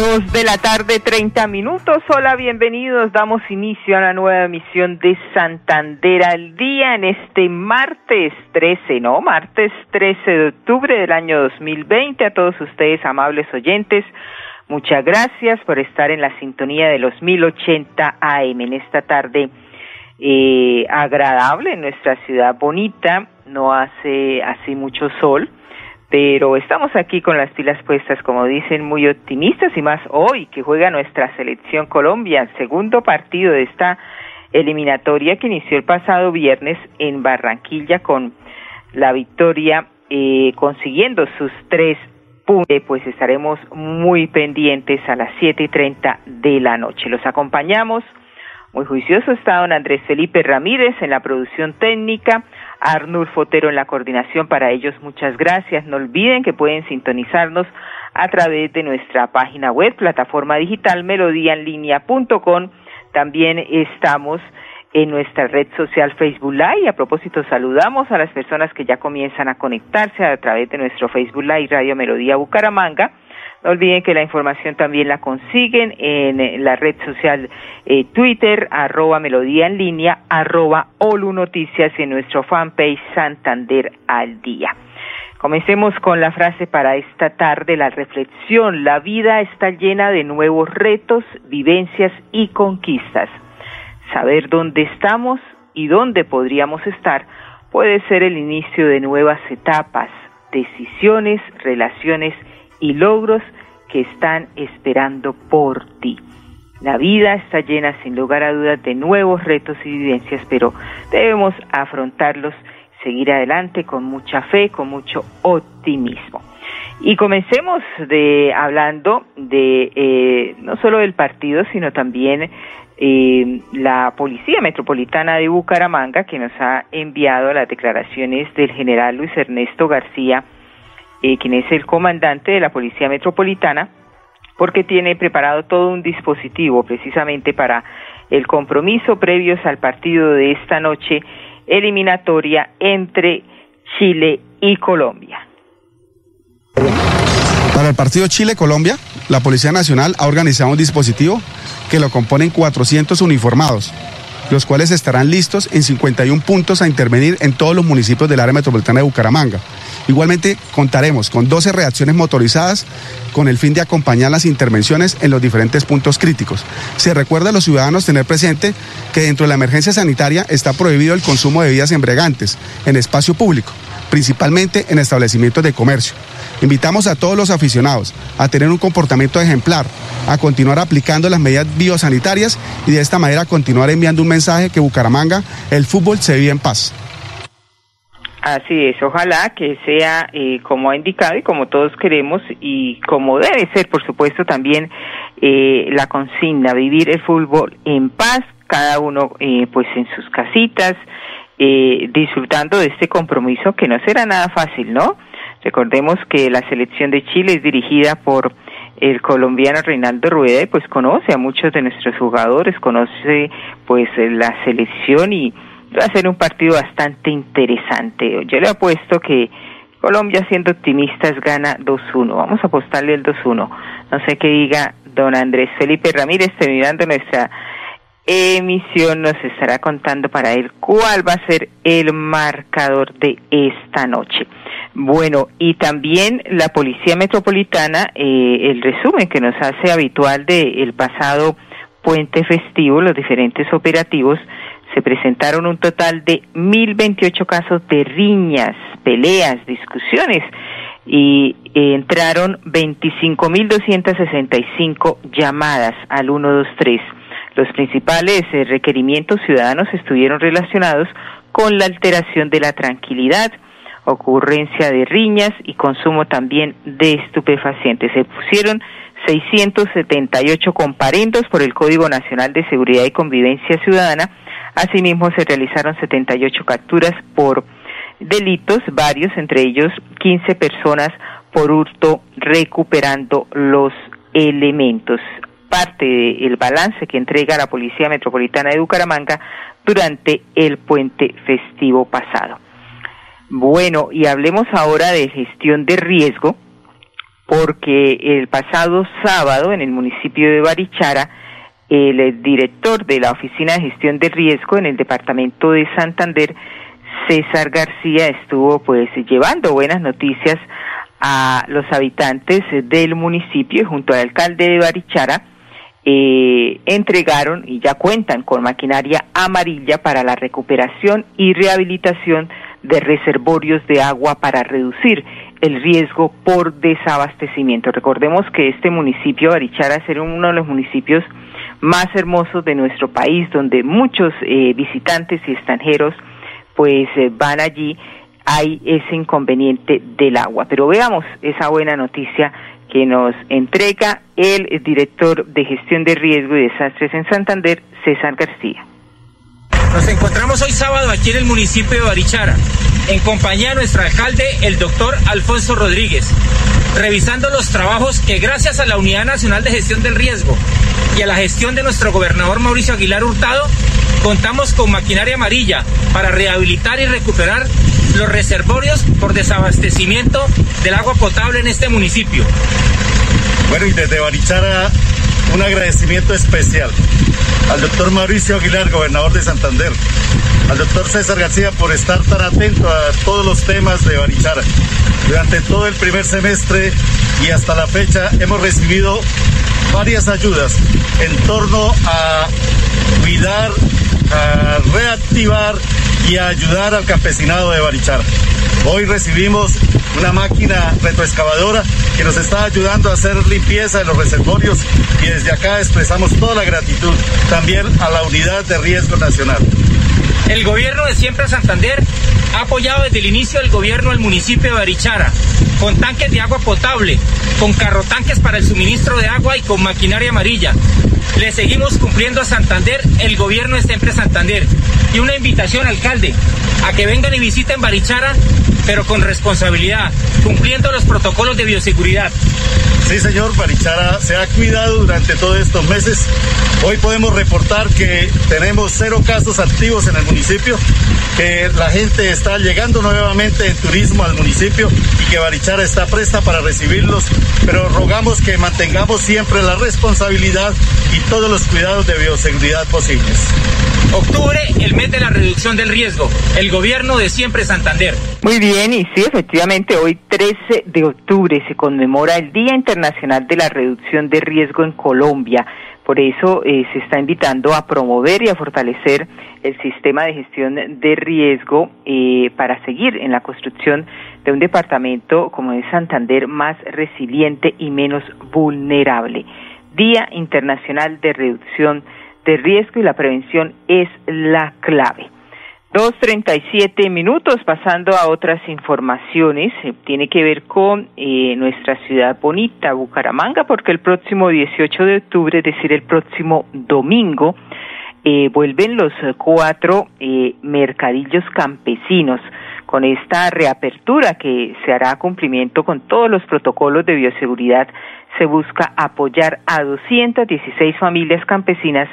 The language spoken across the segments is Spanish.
De la tarde, 30 minutos. Hola, bienvenidos. Damos inicio a la nueva emisión de Santander al día en este martes 13, ¿no? Martes 13 de octubre del año 2020. A todos ustedes, amables oyentes, muchas gracias por estar en la sintonía de los 1080 AM en esta tarde eh, agradable en nuestra ciudad bonita. No hace así mucho sol pero estamos aquí con las pilas puestas, como dicen, muy optimistas y más hoy que juega nuestra selección Colombia, segundo partido de esta eliminatoria que inició el pasado viernes en Barranquilla con la victoria eh, consiguiendo sus tres puntos, pues estaremos muy pendientes a las siete y treinta de la noche. Los acompañamos. Muy juicioso está don Andrés Felipe Ramírez en la producción técnica, Arnul Fotero en la coordinación. Para ellos, muchas gracias. No olviden que pueden sintonizarnos a través de nuestra página web, plataforma digital melodíaenlínea.com. También estamos en nuestra red social Facebook Live. A propósito, saludamos a las personas que ya comienzan a conectarse a través de nuestro Facebook Live Radio Melodía Bucaramanga no olviden que la información también la consiguen en la red social eh, Twitter, arroba melodía en línea, arroba Olu Noticias y en nuestro fanpage Santander al día. Comencemos con la frase para esta tarde, la reflexión. La vida está llena de nuevos retos, vivencias y conquistas. Saber dónde estamos y dónde podríamos estar puede ser el inicio de nuevas etapas, decisiones, relaciones y logros que están esperando por ti. La vida está llena sin lugar a dudas de nuevos retos y vivencias, pero debemos afrontarlos, seguir adelante con mucha fe, con mucho optimismo. Y comencemos de hablando de eh, no solo del partido, sino también eh, la Policía Metropolitana de Bucaramanga, que nos ha enviado las declaraciones del general Luis Ernesto García eh, quien es el comandante de la Policía Metropolitana, porque tiene preparado todo un dispositivo precisamente para el compromiso previos al partido de esta noche eliminatoria entre Chile y Colombia. Para el partido Chile-Colombia, la Policía Nacional ha organizado un dispositivo que lo componen 400 uniformados, los cuales estarán listos en 51 puntos a intervenir en todos los municipios del área metropolitana de Bucaramanga. Igualmente contaremos con 12 reacciones motorizadas con el fin de acompañar las intervenciones en los diferentes puntos críticos. Se recuerda a los ciudadanos tener presente que dentro de la emergencia sanitaria está prohibido el consumo de bebidas embriagantes en espacio público, principalmente en establecimientos de comercio. Invitamos a todos los aficionados a tener un comportamiento ejemplar, a continuar aplicando las medidas biosanitarias y de esta manera continuar enviando un mensaje que Bucaramanga, el fútbol se vive en paz. Así es, ojalá que sea eh, como ha indicado y como todos queremos y como debe ser, por supuesto, también eh, la consigna, vivir el fútbol en paz, cada uno eh, pues en sus casitas, disfrutando de este compromiso que no será nada fácil, ¿no? Recordemos que la selección de Chile es dirigida por el colombiano Reinaldo Rueda y pues conoce a muchos de nuestros jugadores, conoce pues la selección y va a ser un partido bastante interesante. Yo le apuesto que Colombia, siendo optimistas, gana 2-1. Vamos a apostarle el 2-1. No sé qué diga don Andrés Felipe Ramírez, terminando nuestra emisión, nos estará contando para él cuál va a ser el marcador de esta noche. Bueno, y también la Policía Metropolitana, eh, el resumen que nos hace habitual del el pasado puente festivo, los diferentes operativos, se presentaron un total de 1.028 casos de riñas, peleas, discusiones y eh, entraron 25.265 llamadas al 123. Los principales eh, requerimientos ciudadanos estuvieron relacionados con la alteración de la tranquilidad, ocurrencia de riñas y consumo también de estupefacientes. Se pusieron 678 comparendos por el Código Nacional de Seguridad y Convivencia Ciudadana. Asimismo, se realizaron 78 capturas por delitos, varios, entre ellos 15 personas por hurto, recuperando los elementos. Parte del balance que entrega la Policía Metropolitana de Bucaramanga durante el puente festivo pasado. Bueno, y hablemos ahora de gestión de riesgo, porque el pasado sábado en el municipio de Barichara, el director de la Oficina de Gestión de Riesgo en el departamento de Santander, César García, estuvo pues llevando buenas noticias a los habitantes del municipio y junto al alcalde de Barichara eh, entregaron y ya cuentan con maquinaria amarilla para la recuperación y rehabilitación de reservorios de agua para reducir el riesgo por desabastecimiento. Recordemos que este municipio, Barichara, es uno de los municipios más hermosos de nuestro país, donde muchos eh, visitantes y extranjeros pues eh, van allí hay ese inconveniente del agua. Pero veamos esa buena noticia que nos entrega el director de gestión de riesgo y desastres en Santander, César García. Nos encontramos hoy sábado aquí en el municipio de Barichara, en compañía de nuestro alcalde, el doctor Alfonso Rodríguez, revisando los trabajos que gracias a la Unidad Nacional de Gestión del Riesgo y a la gestión de nuestro gobernador Mauricio Aguilar Hurtado, contamos con maquinaria amarilla para rehabilitar y recuperar los reservorios por desabastecimiento del agua potable en este municipio. Bueno, y desde Barichara un agradecimiento especial al doctor Mauricio Aguilar, gobernador de Santander, al doctor César García por estar tan atento a todos los temas de Barichara. Durante todo el primer semestre y hasta la fecha hemos recibido varias ayudas en torno a cuidar, a reactivar y a ayudar al campesinado de Barichara. Hoy recibimos una máquina retroexcavadora que nos está ayudando a hacer limpieza de los reservorios y desde acá expresamos toda la gratitud también a la Unidad de Riesgo Nacional. El gobierno de Siempre Santander ha apoyado desde el inicio del gobierno al municipio de Barichara, con tanques de agua potable, con carrotanques para el suministro de agua y con maquinaria amarilla. Le seguimos cumpliendo a Santander el gobierno de Siempre Santander. Y una invitación, alcalde, a que vengan y visiten Barichara, pero con responsabilidad, cumpliendo los protocolos de bioseguridad. Sí, señor, Barichara se ha cuidado durante todos estos meses. Hoy podemos reportar que tenemos cero casos activos en el municipio, que la gente está llegando nuevamente en turismo al municipio y que Barichara está presta para recibirlos, pero rogamos que mantengamos siempre la responsabilidad y todos los cuidados de bioseguridad posibles. Octubre, el mes de la reducción del riesgo. El gobierno de siempre Santander. Muy bien, y sí, efectivamente, hoy 13 de octubre se conmemora el Día Internacional de la Reducción de Riesgo en Colombia. Por eso eh, se está invitando a promover y a fortalecer el sistema de gestión de riesgo eh, para seguir en la construcción de un departamento como es Santander más resiliente y menos vulnerable. Día Internacional de Reducción de Riesgo y la prevención es la clave. Dos treinta y siete minutos, pasando a otras informaciones, eh, tiene que ver con eh, nuestra ciudad bonita, Bucaramanga, porque el próximo 18 de octubre, es decir, el próximo domingo, eh, vuelven los cuatro mercadillos campesinos con esta reapertura que se hará cumplimiento con todos los protocolos de bioseguridad, se busca apoyar a 216 familias campesinas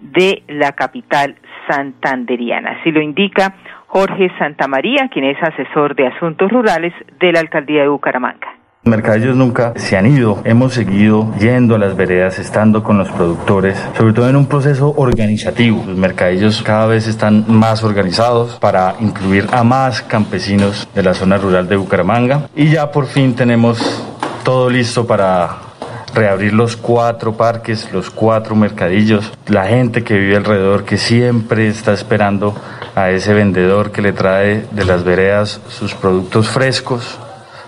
de la capital santanderiana. Así lo indica Jorge Santamaría, quien es asesor de asuntos rurales de la alcaldía de Bucaramanga. Los mercadillos nunca se han ido, hemos seguido yendo a las veredas, estando con los productores, sobre todo en un proceso organizativo. Los mercadillos cada vez están más organizados para incluir a más campesinos de la zona rural de Bucaramanga y ya por fin tenemos todo listo para reabrir los cuatro parques, los cuatro mercadillos, la gente que vive alrededor que siempre está esperando a ese vendedor que le trae de las veredas sus productos frescos,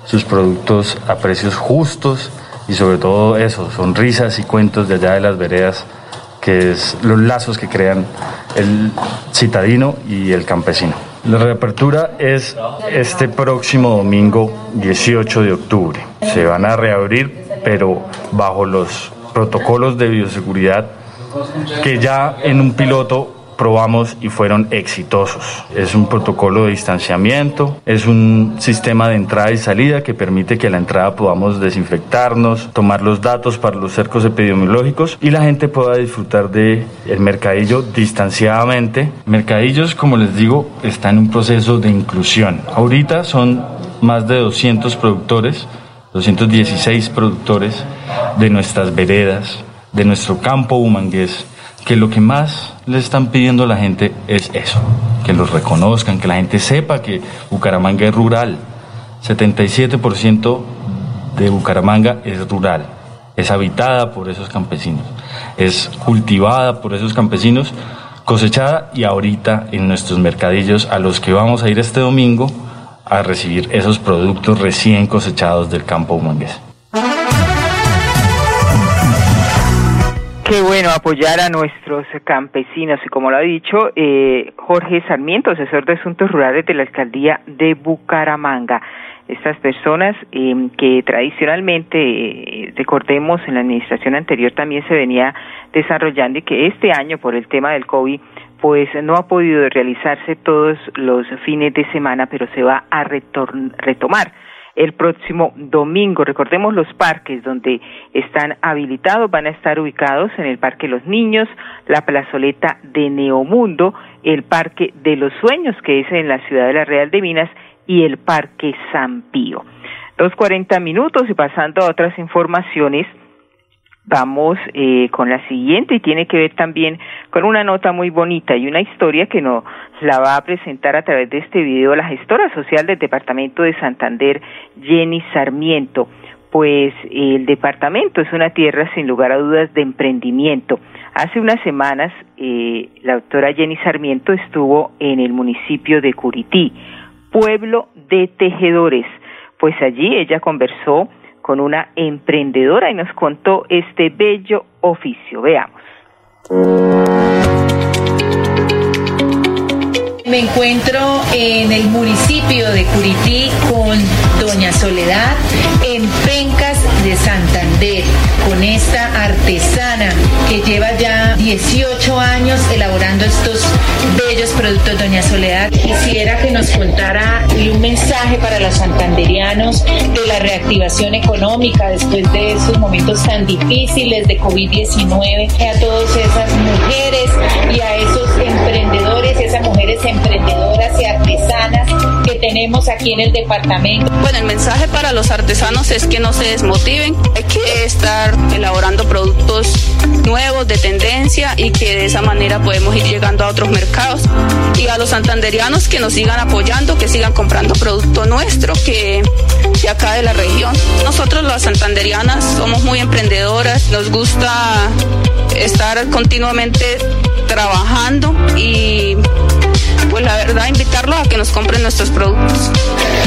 sus productos a precios justos y sobre todo eso, sonrisas y cuentos de allá de las veredas, que es los lazos que crean el citadino y el campesino. La reapertura es este próximo domingo 18 de octubre. Se van a reabrir, pero bajo los protocolos de bioseguridad que ya en un piloto probamos y fueron exitosos. Es un protocolo de distanciamiento, es un sistema de entrada y salida que permite que a la entrada podamos desinfectarnos, tomar los datos para los cercos epidemiológicos y la gente pueda disfrutar de el mercadillo distanciadamente. Mercadillos, como les digo, está en un proceso de inclusión. Ahorita son más de 200 productores, 216 productores de nuestras veredas, de nuestro campo humangués que lo que más le están pidiendo a la gente es eso, que los reconozcan, que la gente sepa que Bucaramanga es rural. 77% de Bucaramanga es rural, es habitada por esos campesinos, es cultivada por esos campesinos, cosechada y ahorita en nuestros mercadillos a los que vamos a ir este domingo a recibir esos productos recién cosechados del campo humangués. Qué bueno apoyar a nuestros campesinos y como lo ha dicho eh, Jorge Sarmiento, asesor de asuntos rurales de la alcaldía de Bucaramanga. Estas personas eh, que tradicionalmente, eh, recordemos, en la administración anterior también se venía desarrollando y que este año por el tema del COVID pues no ha podido realizarse todos los fines de semana, pero se va a retomar el próximo domingo. Recordemos los parques donde están habilitados, van a estar ubicados en el Parque Los Niños, la plazoleta de Neomundo, el Parque de los Sueños, que es en la ciudad de la Real de Minas, y el Parque San Pío. Dos cuarenta minutos y pasando a otras informaciones, Vamos eh, con la siguiente y tiene que ver también con una nota muy bonita y una historia que nos la va a presentar a través de este video la gestora social del Departamento de Santander, Jenny Sarmiento. Pues el departamento es una tierra sin lugar a dudas de emprendimiento. Hace unas semanas eh, la doctora Jenny Sarmiento estuvo en el municipio de Curití, pueblo de tejedores. Pues allí ella conversó con una emprendedora y nos contó este bello oficio. Veamos. Me encuentro en el municipio de Curití con Doña Soledad en Pencas de Santander, con esta artesana que lleva ya 18 años elaborando estos bellos productos. Doña Soledad, quisiera que nos contara un mensaje para los santanderianos de la reactivación económica después de esos momentos tan difíciles de COVID-19, a todas esas mujeres y a esos emprendedores, tenemos aquí en el departamento. Bueno, el mensaje para los artesanos es que no se desmotiven, hay que estar elaborando productos nuevos de tendencia y que de esa manera podemos ir llegando a otros mercados. Y a los santanderianos que nos sigan apoyando, que sigan comprando producto nuestro, que de acá de la región. Nosotros las santanderianas somos muy emprendedoras, nos gusta estar continuamente trabajando y pues la verdad invitarlos a que nos compren nuestros productos.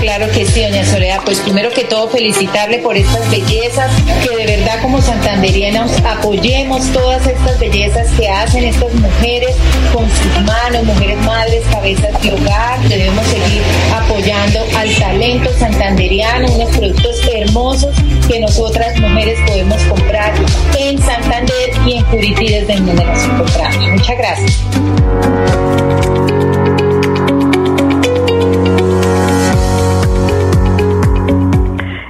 Claro que sí, doña Soledad. Pues primero que todo felicitarle por estas bellezas, que de verdad como santanderianos apoyemos todas estas bellezas que hacen estas mujeres con sus manos, mujeres madres, cabezas de hogar. Debemos seguir apoyando al talento santanderiano, unos productos hermosos que nosotras mujeres podemos comprar en Santander y en Curití desde donde nos encontramos. Muchas gracias.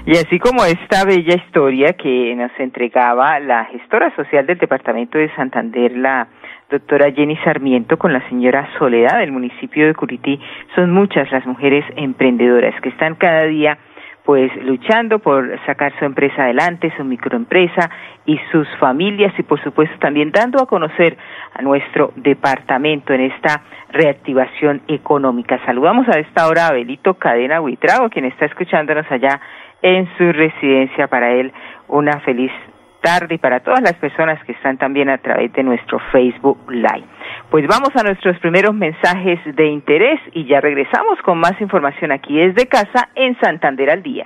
Y así como esta bella historia que nos entregaba la gestora social del Departamento de Santander, la doctora Jenny Sarmiento, con la señora Soledad del municipio de Curití, son muchas las mujeres emprendedoras que están cada día pues luchando por sacar su empresa adelante, su microempresa y sus familias y por supuesto también dando a conocer a nuestro departamento en esta reactivación económica. Saludamos a esta hora a Belito Cadena Huitrago, quien está escuchándonos allá en su residencia. Para él, una feliz tarde y para todas las personas que están también a través de nuestro Facebook Live. Pues vamos a nuestros primeros mensajes de interés y ya regresamos con más información aquí desde casa en Santander al Día.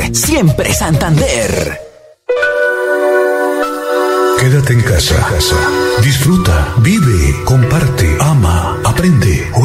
Siempre Santander. Quédate en casa. Disfruta, vive, comparte, ama, aprende,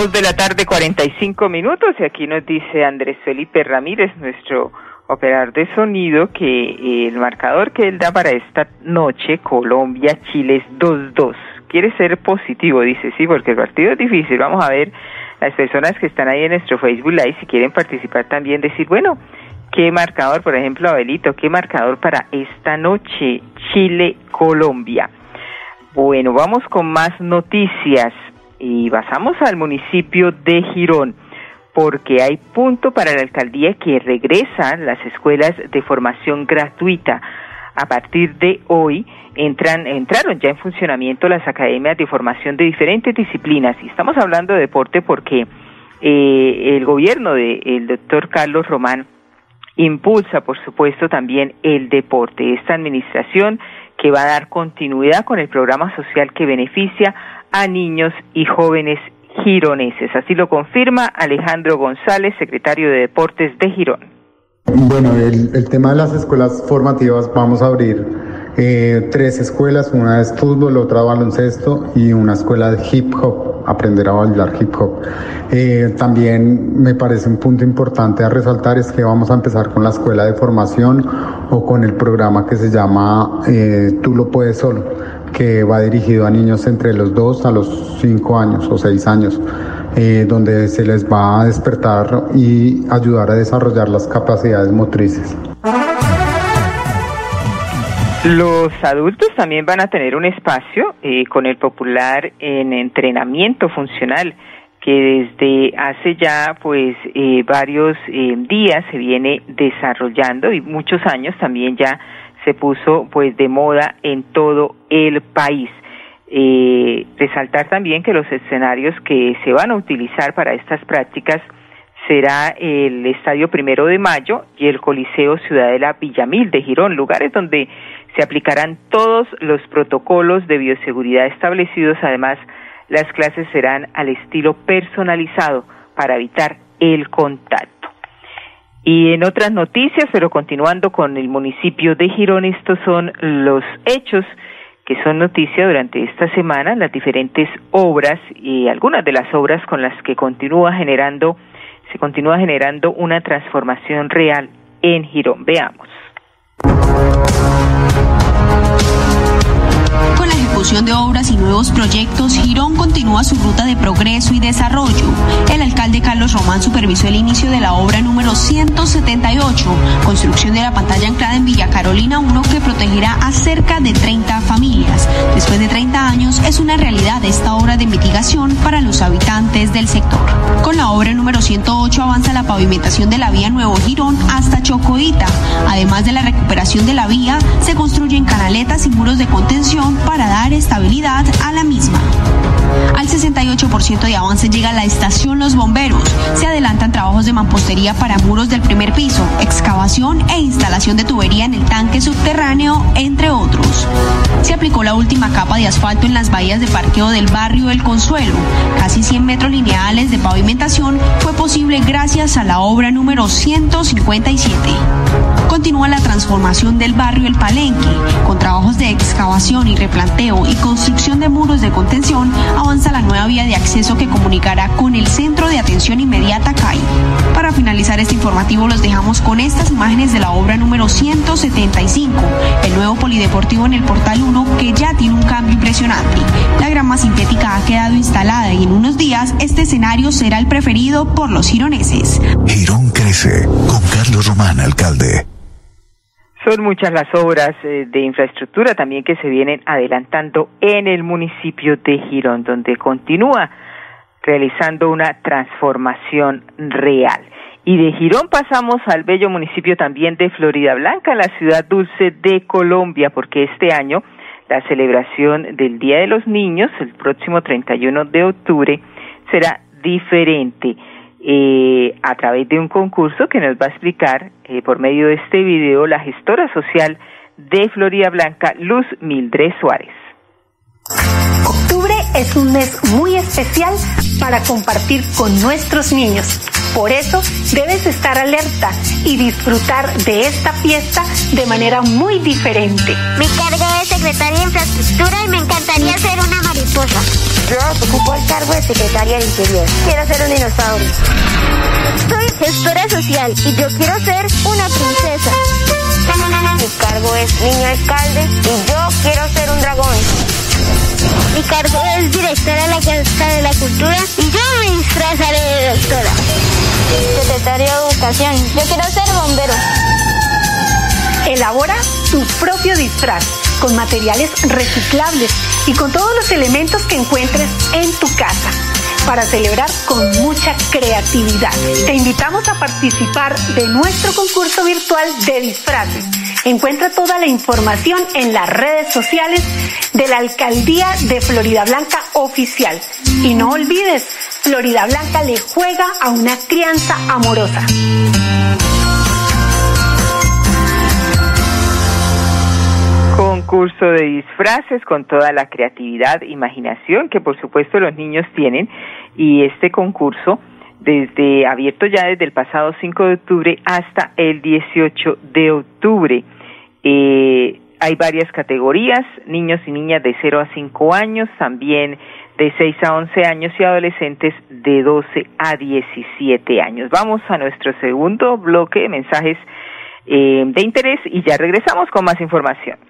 Dos de la tarde, 45 minutos, y aquí nos dice Andrés Felipe Ramírez, nuestro operador de sonido, que el marcador que él da para esta noche, Colombia-Chile, es 2-2. Quiere ser positivo, dice, sí, porque el partido es difícil. Vamos a ver las personas que están ahí en nuestro Facebook Live, si quieren participar también, decir, bueno, ¿qué marcador, por ejemplo, Abelito, qué marcador para esta noche, Chile-Colombia? Bueno, vamos con más noticias y pasamos al municipio de Girón porque hay punto para la alcaldía que regresan las escuelas de formación gratuita. A partir de hoy entran, entraron ya en funcionamiento las academias de formación de diferentes disciplinas y estamos hablando de deporte porque eh, el gobierno del doctor Carlos Román impulsa, por supuesto, también el deporte. Esta administración que va a dar continuidad con el programa social que beneficia a niños y jóvenes gironeses. Así lo confirma Alejandro González, secretario de Deportes de Girón. Bueno, el, tema de las escuelas formativas, vamos a abrir eh, tres escuelas, una es fútbol, otra baloncesto y una escuela de hip hop, aprender a bailar hip hop. Eh, también me parece un punto importante a resaltar es que vamos a empezar con la escuela de formación o con el programa que se llama eh, Tú lo puedes solo, que va dirigido a niños entre los 2 a los 5 años o 6 años. Eh, donde se les va a despertar y ayudar a desarrollar las capacidades motrices. Los adultos también van a tener un espacio eh, con el popular en entrenamiento funcional que desde hace ya pues eh, varios eh, días se viene desarrollando y muchos años también ya se puso pues de moda en todo el país. Eh, resaltar también que los escenarios que se van a utilizar para estas prácticas será el Estadio Primero de Mayo y el Coliseo Ciudadela Villamil de Girón, lugares donde se aplicarán todos los protocolos de bioseguridad establecidos. Además, las clases serán al estilo personalizado para evitar el contacto. Y en otras noticias, pero continuando con el municipio de Girón, estos son los hechos que son noticia durante esta semana, las diferentes obras y algunas de las obras con las que continúa generando, se continúa generando una transformación real en Girón. Veamos. Ejecución de obras y nuevos proyectos, Girón continúa su ruta de progreso y desarrollo. El alcalde Carlos Román supervisó el inicio de la obra número 178, construcción de la pantalla anclada en Villa Carolina 1 que protegerá a cerca de 30 familias. Después de 30 años es una realidad esta obra de mitigación para los habitantes del sector. Con la obra número 108 avanza la pavimentación de la vía Nuevo Girón hasta Chocoita. Además de la recuperación de la vía, se construyen canaletas y muros de contención para dar estabilidad a la misma. Al 68% de avance llega la estación Los Bomberos. Se adelantan trabajos de mampostería para muros del primer piso, excavación e instalación de tubería en el tanque subterráneo, entre otros. Se aplicó la última capa de asfalto en las bahías de parqueo del barrio El Consuelo. Casi 100 metros lineales de pavimentación fue posible gracias a la obra número 157. Continúa la transformación del barrio El Palenque, con trabajos de excavación y replanteo y construcción de muros de contención, avanza la nueva vía de acceso que comunicará con el Centro de Atención Inmediata CAI. Para finalizar este informativo los dejamos con estas imágenes de la obra número 175, el nuevo polideportivo en el Portal 1 que ya tiene un cambio impresionante. La grama sintética ha quedado instalada y en unos días este escenario será el preferido por los gironeses. Girón crece con Carlos Román, alcalde. Son muchas las obras eh, de infraestructura también que se vienen adelantando en el municipio de Girón, donde continúa realizando una transformación real. Y de Girón pasamos al bello municipio también de Florida Blanca, la ciudad dulce de Colombia, porque este año la celebración del Día de los Niños, el próximo 31 de octubre, será diferente eh, a través de un concurso que nos va a explicar eh, por medio de este video la gestora social de Florida Blanca, Luz Mildred Suárez. Octubre es un mes muy especial para compartir con nuestros niños. Por eso debes estar alerta y disfrutar de esta fiesta de manera muy diferente. Mi cargo es secretaria de infraestructura y me encantaría ser una mariposa. Yo ocupo el cargo de secretaria de interior. Quiero ser un dinosaurio. Soy gestora social y yo quiero ser una princesa. Mi cargo es niño alcalde y yo quiero ser un dragón. Mi cargo es directora de la Casa de la Cultura y yo me disfrazaré de doctora. Secretario de Educación. Yo quiero ser bombero. Elabora tu propio disfraz con materiales reciclables y con todos los elementos que encuentres en tu casa para celebrar con mucha creatividad. Te invitamos a participar de nuestro concurso virtual de disfraces. Encuentra toda la información en las redes sociales de la Alcaldía de Florida Blanca Oficial. Y no olvides, Florida Blanca le juega a una crianza amorosa. concurso de disfraces con toda la creatividad, imaginación que por supuesto los niños tienen y este concurso desde abierto ya desde el pasado 5 de octubre hasta el 18 de octubre. Eh, hay varias categorías, niños y niñas de 0 a 5 años, también de 6 a 11 años y adolescentes de 12 a 17 años. Vamos a nuestro segundo bloque de mensajes eh, de interés y ya regresamos con más información.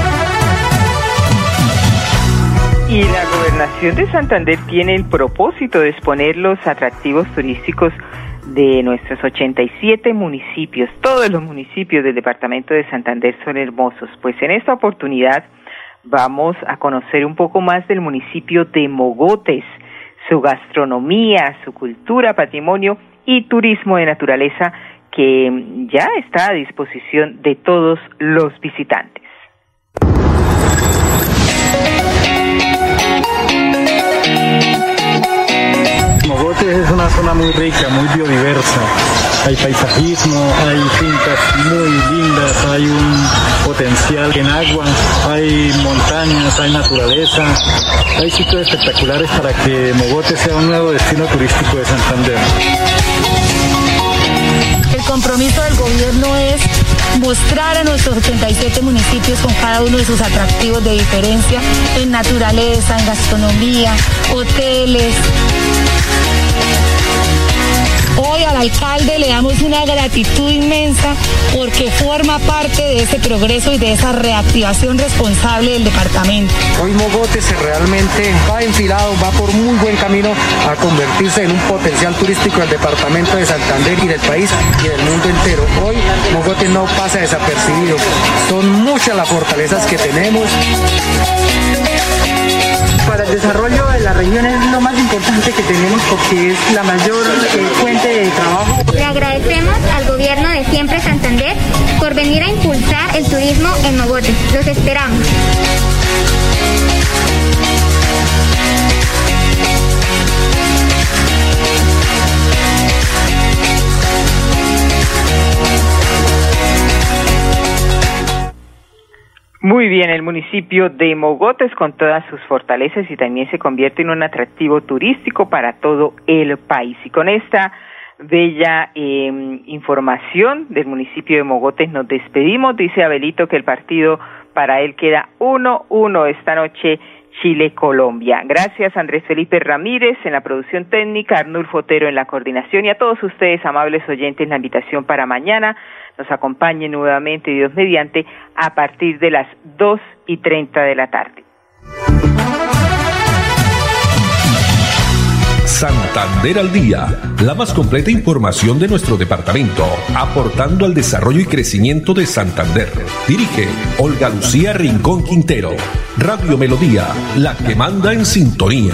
Y la gobernación de Santander tiene el propósito de exponer los atractivos turísticos de nuestros 87 municipios. Todos los municipios del departamento de Santander son hermosos. Pues en esta oportunidad vamos a conocer un poco más del municipio de Mogotes, su gastronomía, su cultura, patrimonio y turismo de naturaleza que ya está a disposición de todos los visitantes. Mogotes es una zona muy rica, muy biodiversa. Hay paisajismo, hay fincas muy lindas, hay un potencial en agua, hay montañas, hay naturaleza, hay sitios espectaculares para que Mogotes sea un nuevo destino turístico de Santander. El compromiso del gobierno es mostrar a nuestros 87 municipios con cada uno de sus atractivos de diferencia en naturaleza, en gastronomía, hoteles. Hoy al alcalde le damos una gratitud inmensa porque forma parte de ese progreso y de esa reactivación responsable del departamento. Hoy Mogotes realmente va enfilado, va por muy buen camino a convertirse en un potencial turístico del departamento de Santander y del país y del mundo entero. Hoy Mogotes no pasa desapercibido. Son muchas las fortalezas que tenemos desarrollo de la región es lo más importante que tenemos porque es la mayor eh, fuente de trabajo. Le agradecemos al gobierno de Siempre Santander por venir a impulsar el turismo en Mogotes. Los esperamos. Muy bien, el municipio de Mogotes con todas sus fortalezas y también se convierte en un atractivo turístico para todo el país. Y con esta bella eh, información del municipio de Mogotes nos despedimos. Dice Abelito que el partido para él queda 1-1 esta noche Chile-Colombia. Gracias Andrés Felipe Ramírez en la producción técnica, Arnulfo Otero en la coordinación y a todos ustedes, amables oyentes, la invitación para mañana nos acompañe nuevamente, Dios mediante, a partir de las dos y treinta de la tarde. Santander al Día, la más completa información de nuestro departamento, aportando al desarrollo y crecimiento de Santander. Dirige Olga Lucía Rincón Quintero. Radio Melodía, la que manda en sintonía.